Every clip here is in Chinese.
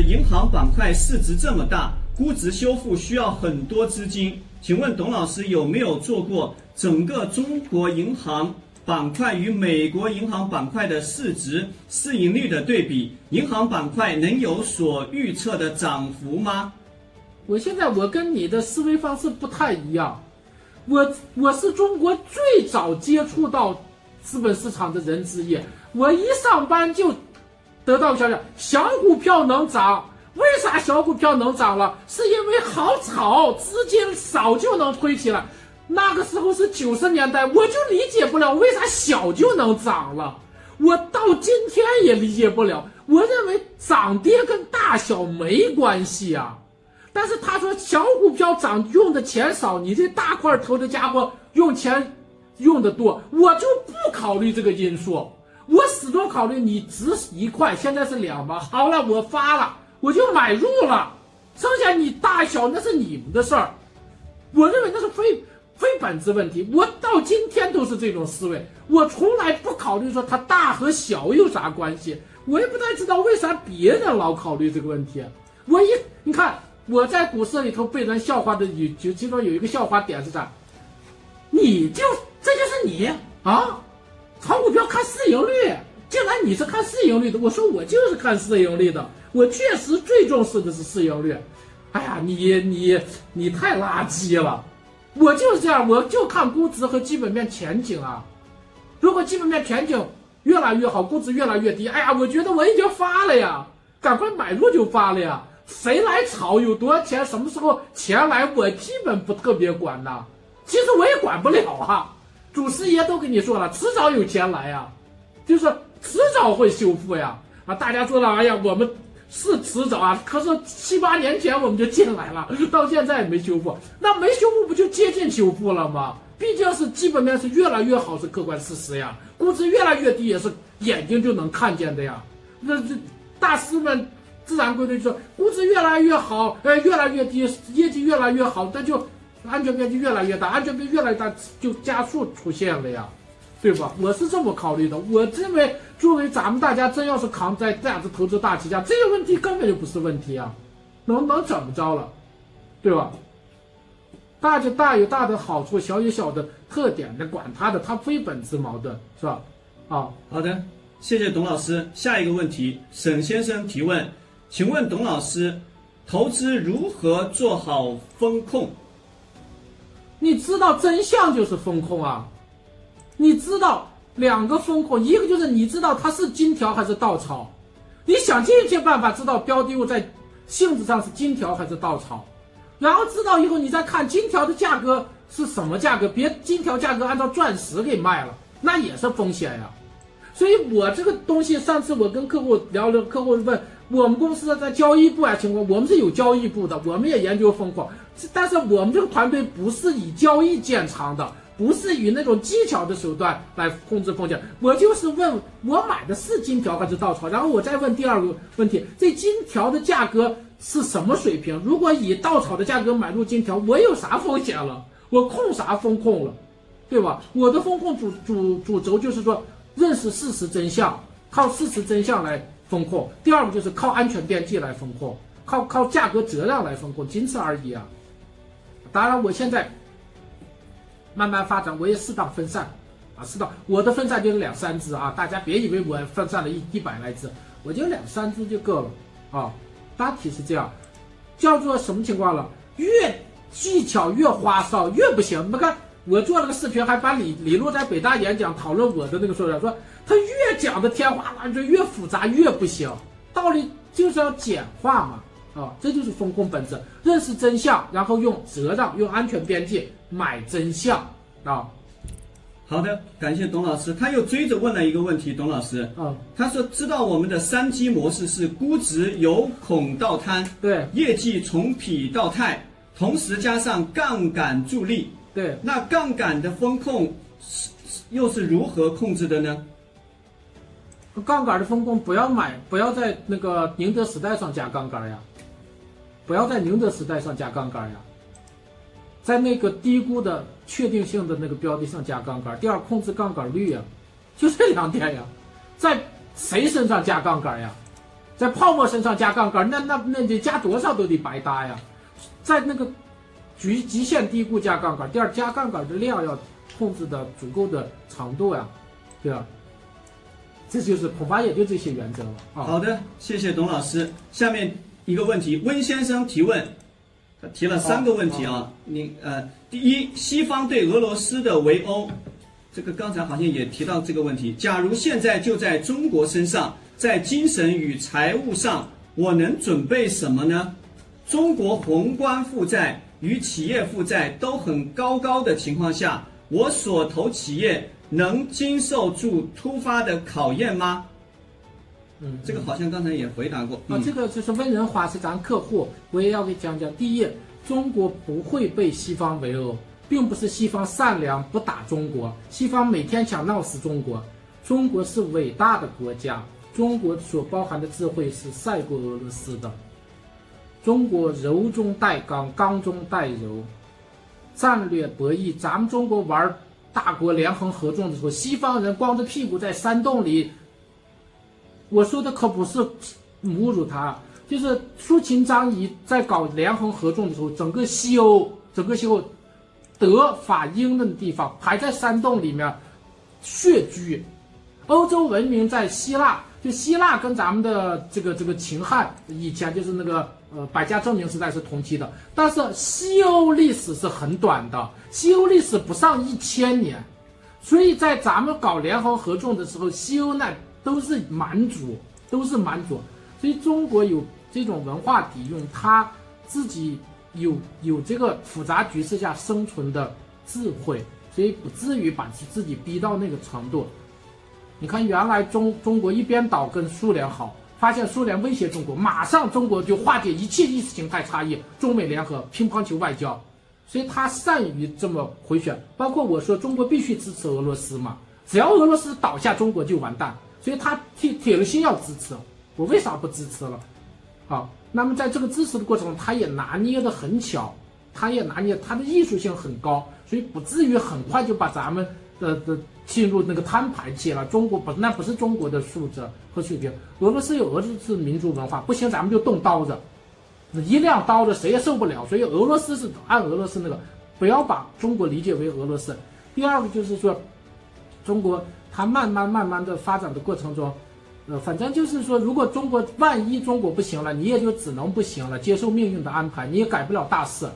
银行板块市值这么大，估值修复需要很多资金，请问董老师有没有做过整个中国银行板块与美国银行板块的市值、市盈率的对比？银行板块能有所预测的涨幅吗？我现在我跟你的思维方式不太一样，我我是中国最早接触到资本市场的人之一，我一上班就得到消息，小股票能涨。为啥小股票能涨了？是因为好炒，资金少就能推起来。那个时候是九十年代，我就理解不了为啥小就能涨了。我到今天也理解不了。我认为涨跌跟大小没关系啊。但是他说小股票涨用的钱少，你这大块头的家伙用钱用的多，我就不考虑这个因素。我始终考虑你值一块，现在是两毛，好了，我发了，我就买入了。剩下你大小那是你们的事儿，我认为那是非非本质问题。我到今天都是这种思维，我从来不考虑说它大和小有啥关系。我也不太知道为啥别人老考虑这个问题。我一你看。我在股市里头被人笑话的有就其中有一个笑话点是啥？你就这就是你啊，炒股票看市盈率，竟然你是看市盈率的。我说我就是看市盈率的，我确实最重视的是市盈率。哎呀，你你你太垃圾了，我就是这样，我就看估值和基本面前景啊。如果基本面前景越来越好，估值越来越低，哎呀，我觉得我已经发了呀，赶快买入就发了呀。谁来炒有多少钱？什么时候钱来？我基本不特别管呐。其实我也管不了啊。祖师爷都跟你说了，迟早有钱来呀，就是迟早会修复呀。啊，大家说了，哎呀，我们是迟早啊。可是七八年前我们就进来了，到现在也没修复。那没修复不就接近修复了吗？毕竟是基本面是越来越好，是客观事实呀。估值越来越低也是眼睛就能看见的呀。那这大师们。自然规律就是估值越来越好，呃，越来越低，业绩越来越好，那就安全边际越来越大，安全边越来越大就加速出现了呀，对吧？我是这么考虑的。我认为，作为咱们大家真要是扛在价值投资大旗下，这个问题根本就不是问题啊，能能怎么着了，对吧？大就大有大的好处，小有小的特点，的管他的，它非本质矛盾，是吧？啊，好的，谢谢董老师。下一个问题，沈先生提问。请问董老师，投资如何做好风控？你知道真相就是风控啊！你知道两个风控，一个就是你知道它是金条还是稻草，你想尽一切办法知道标的物在性质上是金条还是稻草，然后知道以后你再看金条的价格是什么价格，别金条价格按照钻石给卖了，那也是风险呀。所以我这个东西，上次我跟客户聊聊，客户问。我们公司在交易部啊情况，我们是有交易部的，我们也研究风控，但是我们这个团队不是以交易建仓的，不是以那种技巧的手段来控制风险。我就是问我买的是金条还是稻草，然后我再问第二个问题，这金条的价格是什么水平？如果以稻草的价格买入金条，我有啥风险了？我控啥风控了？对吧？我的风控主主主轴就是说认识事实真相，靠事实真相来。风控，第二个就是靠安全边际来风控，靠靠价格折让来风控，仅此而已啊。当然，我现在慢慢发展，我也适当分散啊，适当我的分散就是两三只啊，大家别以为我分散了一一百来只，我就两三只就够了啊。大体是这样，叫做什么情况了？越技巧越花哨越不行。你看我做了个视频，还把李李璐在北大演讲讨论我的那个说法，说。他越讲的天花乱坠，越复杂越不行。道理就是要简化嘛，啊，这就是风控本质，认识真相，然后用责让、用安全边界买真相啊。好的，感谢董老师。他又追着问了一个问题，董老师，啊，他说知道我们的三基模式是估值由恐到贪，对，业绩从痞到泰，同时加上杠杆助力，对，那杠杆的风控是又是如何控制的呢？杠杆的风控不要买，不要在那个宁德时代上加杠杆呀，不要在宁德时代上加杠杆呀，在那个低估的确定性的那个标的上加杠杆。第二，控制杠杆率呀，就这两点呀，在谁身上加杠杆呀？在泡沫身上加杠杆，那那那得加多少都得白搭呀。在那个极极限低估加杠杆，第二加杠杆的量要控制的足够的长度呀，对吧？这就是恐怕也就这些原则了啊。好的，谢谢董老师。下面一个问题，温先生提问，他提了三个问题啊。你呃，第一，西方对俄罗斯的围殴，这个刚才好像也提到这个问题。假如现在就在中国身上，在精神与财务上，我能准备什么呢？中国宏观负债与企业负债都很高高的情况下，我所投企业。能经受住突发的考验吗？嗯，这个好像刚才也回答过。啊，这个就是温仁华是咱客户，我也要给讲讲。第一，中国不会被西方围殴，并不是西方善良不打中国，西方每天想闹死中国。中国是伟大的国家，中国所包含的智慧是赛过俄罗斯的。中国柔中带刚，刚中带柔，战略博弈，咱们中国玩。大国联横合纵的时候，西方人光着屁股在山洞里。我说的可不是侮辱他，就是苏秦张仪在搞联横合纵的时候，整个西欧，整个西欧，德法英的地方还在山洞里面穴居。欧洲文明在希腊，就希腊跟咱们的这个这个秦汉以前就是那个。呃，百家争鸣时代是同期的，但是西欧历史是很短的，西欧历史不上一千年，所以在咱们搞联合合纵的时候，西欧那都是蛮族，都是蛮族，所以中国有这种文化底蕴，他自己有有这个复杂局势下生存的智慧，所以不至于把自己逼到那个程度。你看，原来中中国一边倒跟苏联好。发现苏联威胁中国，马上中国就化解一切意识形态差异，中美联合乒乓球外交，所以他善于这么回旋。包括我说中国必须支持俄罗斯嘛，只要俄罗斯倒下，中国就完蛋，所以他铁铁了心要支持。我为啥不支持了？好，那么在这个支持的过程中，他也拿捏的很巧，他也拿捏他的艺术性很高，所以不至于很快就把咱们的的。进入那个摊牌期了，中国不，那不是中国的素质和水平。俄罗斯有俄罗斯民族文化，不行，咱们就动刀子，一亮刀子谁也受不了。所以俄罗斯是按俄罗斯那个，不要把中国理解为俄罗斯。第二个就是说，中国它慢慢慢慢的发展的过程中，呃，反正就是说，如果中国万一中国不行了，你也就只能不行了，接受命运的安排，你也改不了大事。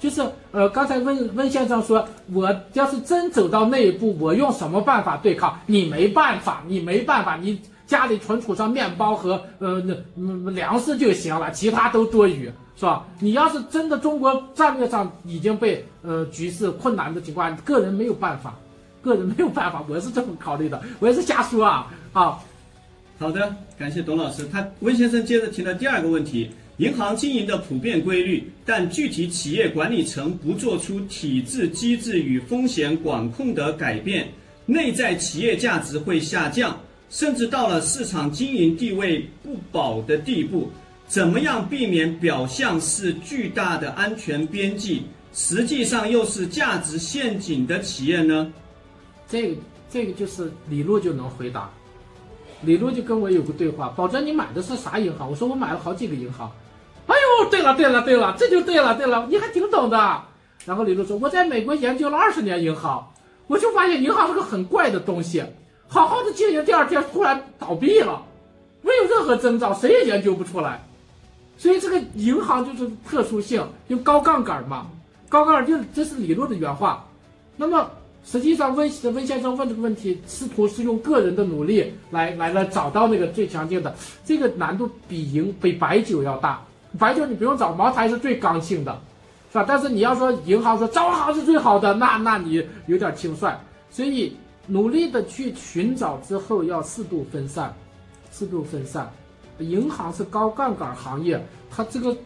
就是呃，刚才温温先生说，我要是真走到那一步，我用什么办法对抗？你没办法，你没办法，你家里存储上面包和呃那嗯粮食就行了，其他都多余，是吧？你要是真的中国战略上已经被呃局势困难的情况，个人没有办法，个人没有办法，我是这么考虑的，我也是瞎说啊啊。好的，感谢董老师。他温先生接着提了第二个问题。银行经营的普遍规律，但具体企业管理层不做出体制机制与风险管控的改变，内在企业价值会下降，甚至到了市场经营地位不保的地步。怎么样避免表象是巨大的安全边际，实际上又是价值陷阱的企业呢？这个这个就是李璐就能回答。李璐就跟我有个对话，保证你买的是啥银行？我说我买了好几个银行。哦，对了对了对了，这就对了对了，你还挺懂的。然后李璐说，我在美国研究了二十年银行，我就发现银行是个很怪的东西，好好的经营，第二天突然倒闭了，没有任何征兆，谁也研究不出来。所以这个银行就是特殊性，用高杠杆嘛，高杠杆就这是李璐的原话。那么实际上温温先生问这个问题，试图是用个人的努力来来来找到那个最强劲的，这个难度比银比白酒要大。白酒你不用找，茅台是最刚性的，是吧？但是你要说银行说招行是最好的，那那你有点轻率。所以努力的去寻找之后，要适度分散，适度分散。银行是高杠杆行业，它这个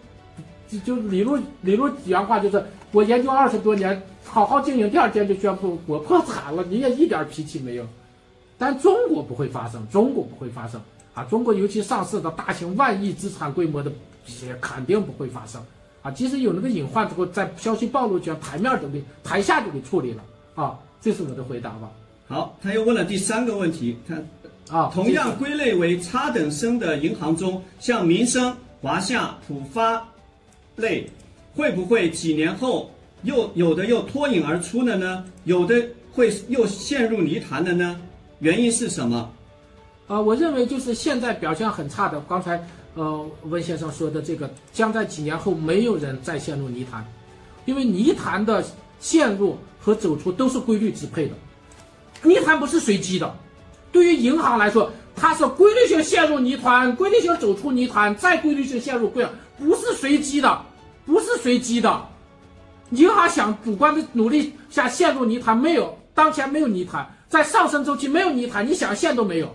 就就理论理论原话就是：我研究二十多年，好好经营，第二天就宣布我破产了，你也一点脾气没有。但中国不会发生，中国不会发生啊！中国尤其上市的大型万亿资产规模的。也肯定不会发生啊！即使有那个隐患之后，在消息暴露前，台面都给台下就给处理了啊！这是我的回答吧。好，他又问了第三个问题，他啊，同样归类为差等生的银行中，像民生、华夏、浦发类，会不会几年后又有的又脱颖而出了呢？有的会又陷入泥潭了呢？原因是什么？啊，我认为就是现在表现很差的，刚才呃温先生说的这个，将在几年后没有人再陷入泥潭，因为泥潭的陷入和走出都是规律支配的，泥潭不是随机的。对于银行来说，它是规律性陷入泥潭，规律性走出泥潭，再规律性陷入规，不是随机的，不是随机的。银行想主观的努力下陷入泥潭没有？当前没有泥潭，在上升周期没有泥潭，你想陷都没有，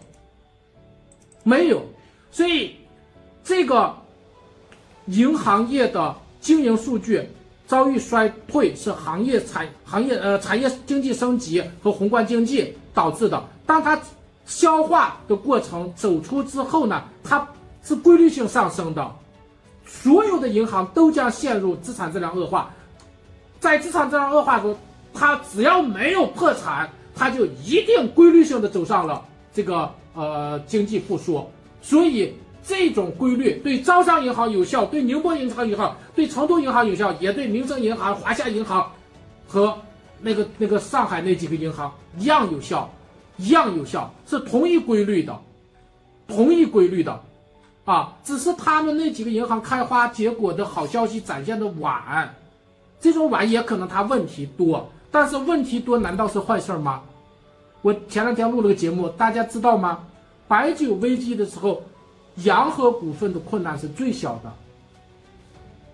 没有。所以，这个银行业的经营数据遭遇衰退是行业产行业呃产业经济升级和宏观经济导致的。当它消化的过程走出之后呢，它是规律性上升的，所有的银行都将陷入资产质量恶化，在资产质量恶化中，它只要没有破产，它就一定规律性的走上了这个呃经济复苏。所以这种规律对招商银行有效，对宁波银行有效，对成都银行有效，也对民生银行、华夏银行和那个那个上海那几个银行一样有效。一样有效，是同一规律的，同一规律的，啊，只是他们那几个银行开花结果的好消息展现的晚，这种晚也可能它问题多，但是问题多难道是坏事吗？我前两天录了个节目，大家知道吗？白酒危机的时候，洋河股份的困难是最小的，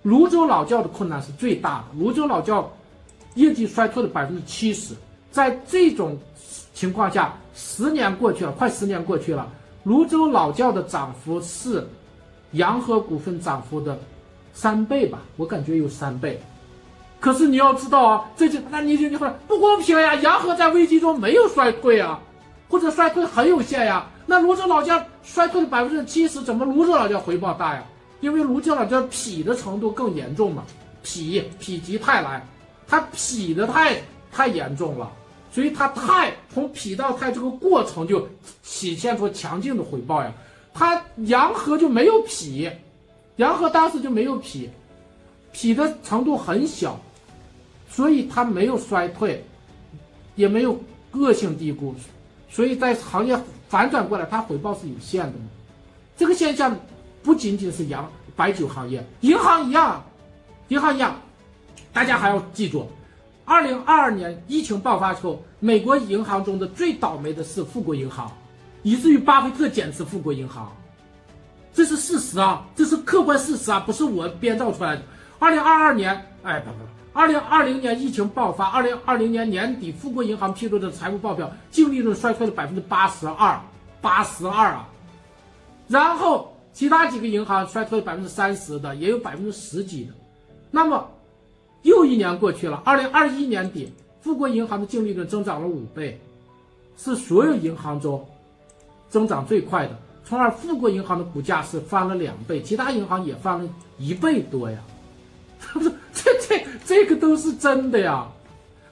泸州老窖的困难是最大的，泸州老窖业绩衰退了百分之七十，在这种。情况下，十年过去了，快十年过去了，泸州老窖的涨幅是洋河股份涨幅的三倍吧？我感觉有三倍。可是你要知道啊，这就那你就你说不公平呀！洋河在危机中没有衰退啊，或者衰退很有限呀。那泸州老窖衰退了百分之七十，怎么泸州老窖回报大呀？因为泸州老窖痞的程度更严重嘛，痞否极泰来，它痞的太太严重了。所以它泰从脾到泰这个过程就体现出强劲的回报呀，它洋河就没有脾，洋河当时就没有脾，脾的程度很小，所以它没有衰退，也没有恶性低估，所以在行业反转过来，它回报是有限的。这个现象不仅仅是洋白酒行业，银行一样，银行一样，大家还要记住。二零二二年疫情爆发之后，美国银行中的最倒霉的是富国银行，以至于巴菲特减持富国银行，这是事实啊，这是客观事实啊，不是我编造出来的。二零二二年，哎不不不，二零二零年疫情爆发，二零二零年年底富国银行披露的财务报表，净利润衰退了百分之八十二，八十二啊，然后其他几个银行衰退了百分之三十的，也有百分之十几的，那么。又一年过去了，二零二一年底，富国银行的净利润增长了五倍，是所有银行中增长最快的。从而，富国银行的股价是翻了两倍，其他银行也翻了一倍多呀。不是，这这这个都是真的呀。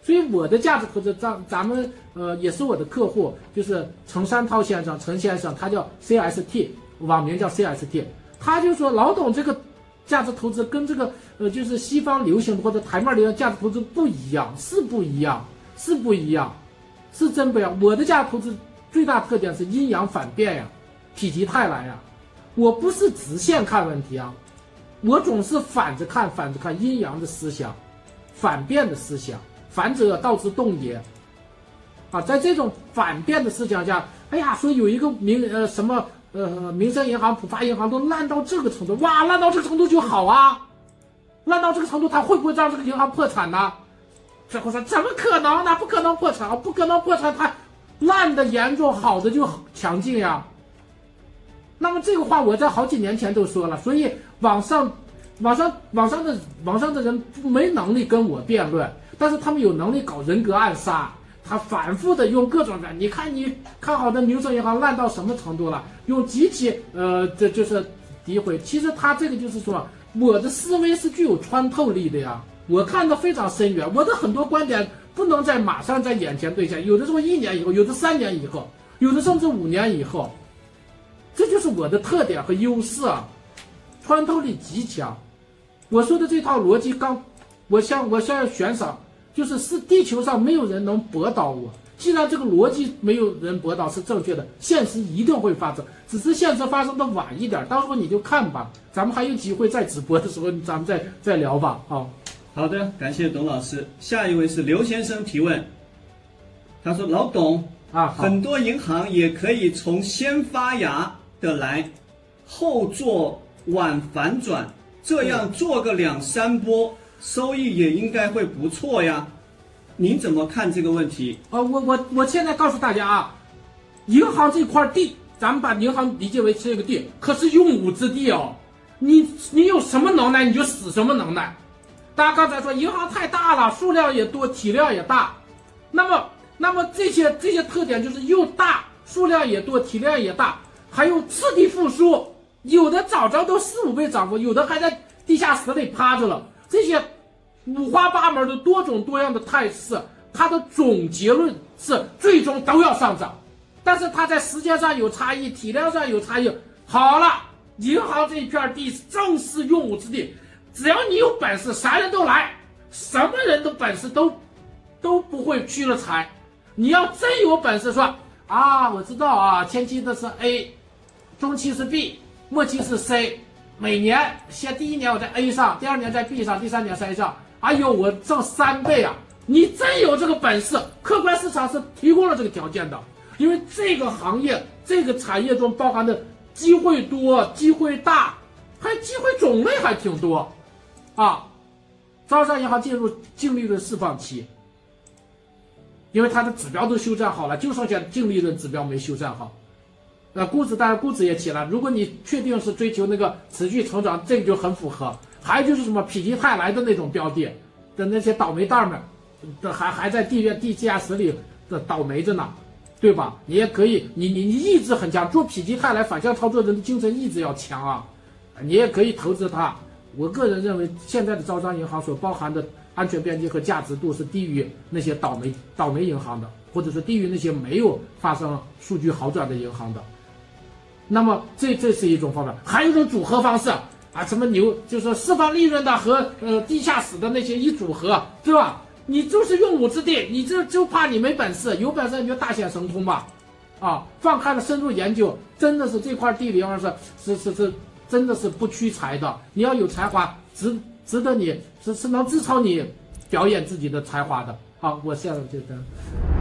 所以我的价值投资，咱咱们呃也是我的客户，就是陈山涛先生，陈先生，他叫 CST，网名叫 CST，他就说老董这个。价值投资跟这个呃，就是西方流行的或者台面流行价值投资不一样，是不一样，是不一样，是真不一样。我的价值投资最大特点是阴阳反变呀，否极泰来呀。我不是直线看问题啊，我总是反着看，反着看阴阳的思想，反变的思想，反者道之动也。啊，在这种反变的思想下，哎呀，说有一个民呃什么。呃，民生银行、浦发银行都烂到这个程度，哇，烂到这个程度就好啊，烂到这个程度，他会不会让这个银行破产呢？最后说怎么可能呢？不可能破产啊，不可能破产，它烂的严重，好的就强劲呀。那么这个话我在好几年前都说了，所以网上、网上、网上的网上的人没能力跟我辩论，但是他们有能力搞人格暗杀。他反复的用各种的，你看你看好的民生银行烂到什么程度了？用极其呃，这就是诋毁。其实他这个就是说，我的思维是具有穿透力的呀，我看的非常深远。我的很多观点不能在马上在眼前兑现，有的时候一年以后，有的三年以后，有的甚至五年以后。这就是我的特点和优势啊，穿透力极强。我说的这套逻辑，刚我向我向悬赏，就是是地球上没有人能驳倒我。既然这个逻辑没有人驳倒是正确的，现实一定会发生，只是现实发生的晚一点。到时候你就看吧，咱们还有机会在直播的时候，咱们再再聊吧。好，好的，感谢董老师。下一位是刘先生提问，他说：“老董啊，很多银行也可以从先发芽。”的来，后做晚反转，这样做个两三波，收益也应该会不错呀。您怎么看这个问题？啊，我我我现在告诉大家啊，银行这块地，咱们把银行理解为这个地，可是用武之地哦。你你有什么能耐，你就使什么能耐。大家刚才说银行太大了，数量也多，体量也大，那么那么这些这些特点就是又大，数量也多，体量也大。还有次第复苏，有的早早都四五倍涨幅，有的还在地下室里趴着了。这些五花八门的多种多样的态势，它的总结论是最终都要上涨。但是它在时间上有差异，体量上有差异。好了，银行这一片地正是用武之地，只要你有本事，啥人都来，什么人的本事都都不会屈了财。你要真有本事说啊，我知道啊，前期的是 A。中期是 B，末期是 C，每年先第一年我在 A 上，第二年在 B 上，第三年在 C 上。哎呦，我挣三倍啊！你真有这个本事，客观市场是提供了这个条件的，因为这个行业、这个产业中包含的机会多、机会大，还机会种类还挺多，啊！招商银行进入净利润释放期，因为它的指标都修正好了，就剩下净利润指标没修正好。那估值当然估值也起了。如果你确定是追求那个持续成长，这个就很符合。还有就是什么否极泰来的那种标的的那些倒霉蛋们，这还还在地院地下室里的倒霉着呢，对吧？你也可以，你你你意志很强，做否极泰来反向操作人的精神意志要强啊。你也可以投资它。我个人认为，现在的招商银行所包含的安全边际和价值度是低于那些倒霉倒霉银行的，或者是低于那些没有发生数据好转的银行的。那么这这是一种方法，还有一种组合方式啊，什么牛就是释放利润的和呃地下室的那些一组合，对吧？你就是用武之地，你这就怕你没本事，有本事你就大显神通吧，啊，放开了深入研究，真的是这块地里面是是是是，真的是不屈才的，你要有才华，值值得你是是能支撑你表演自己的才华的。好，我现在就这样。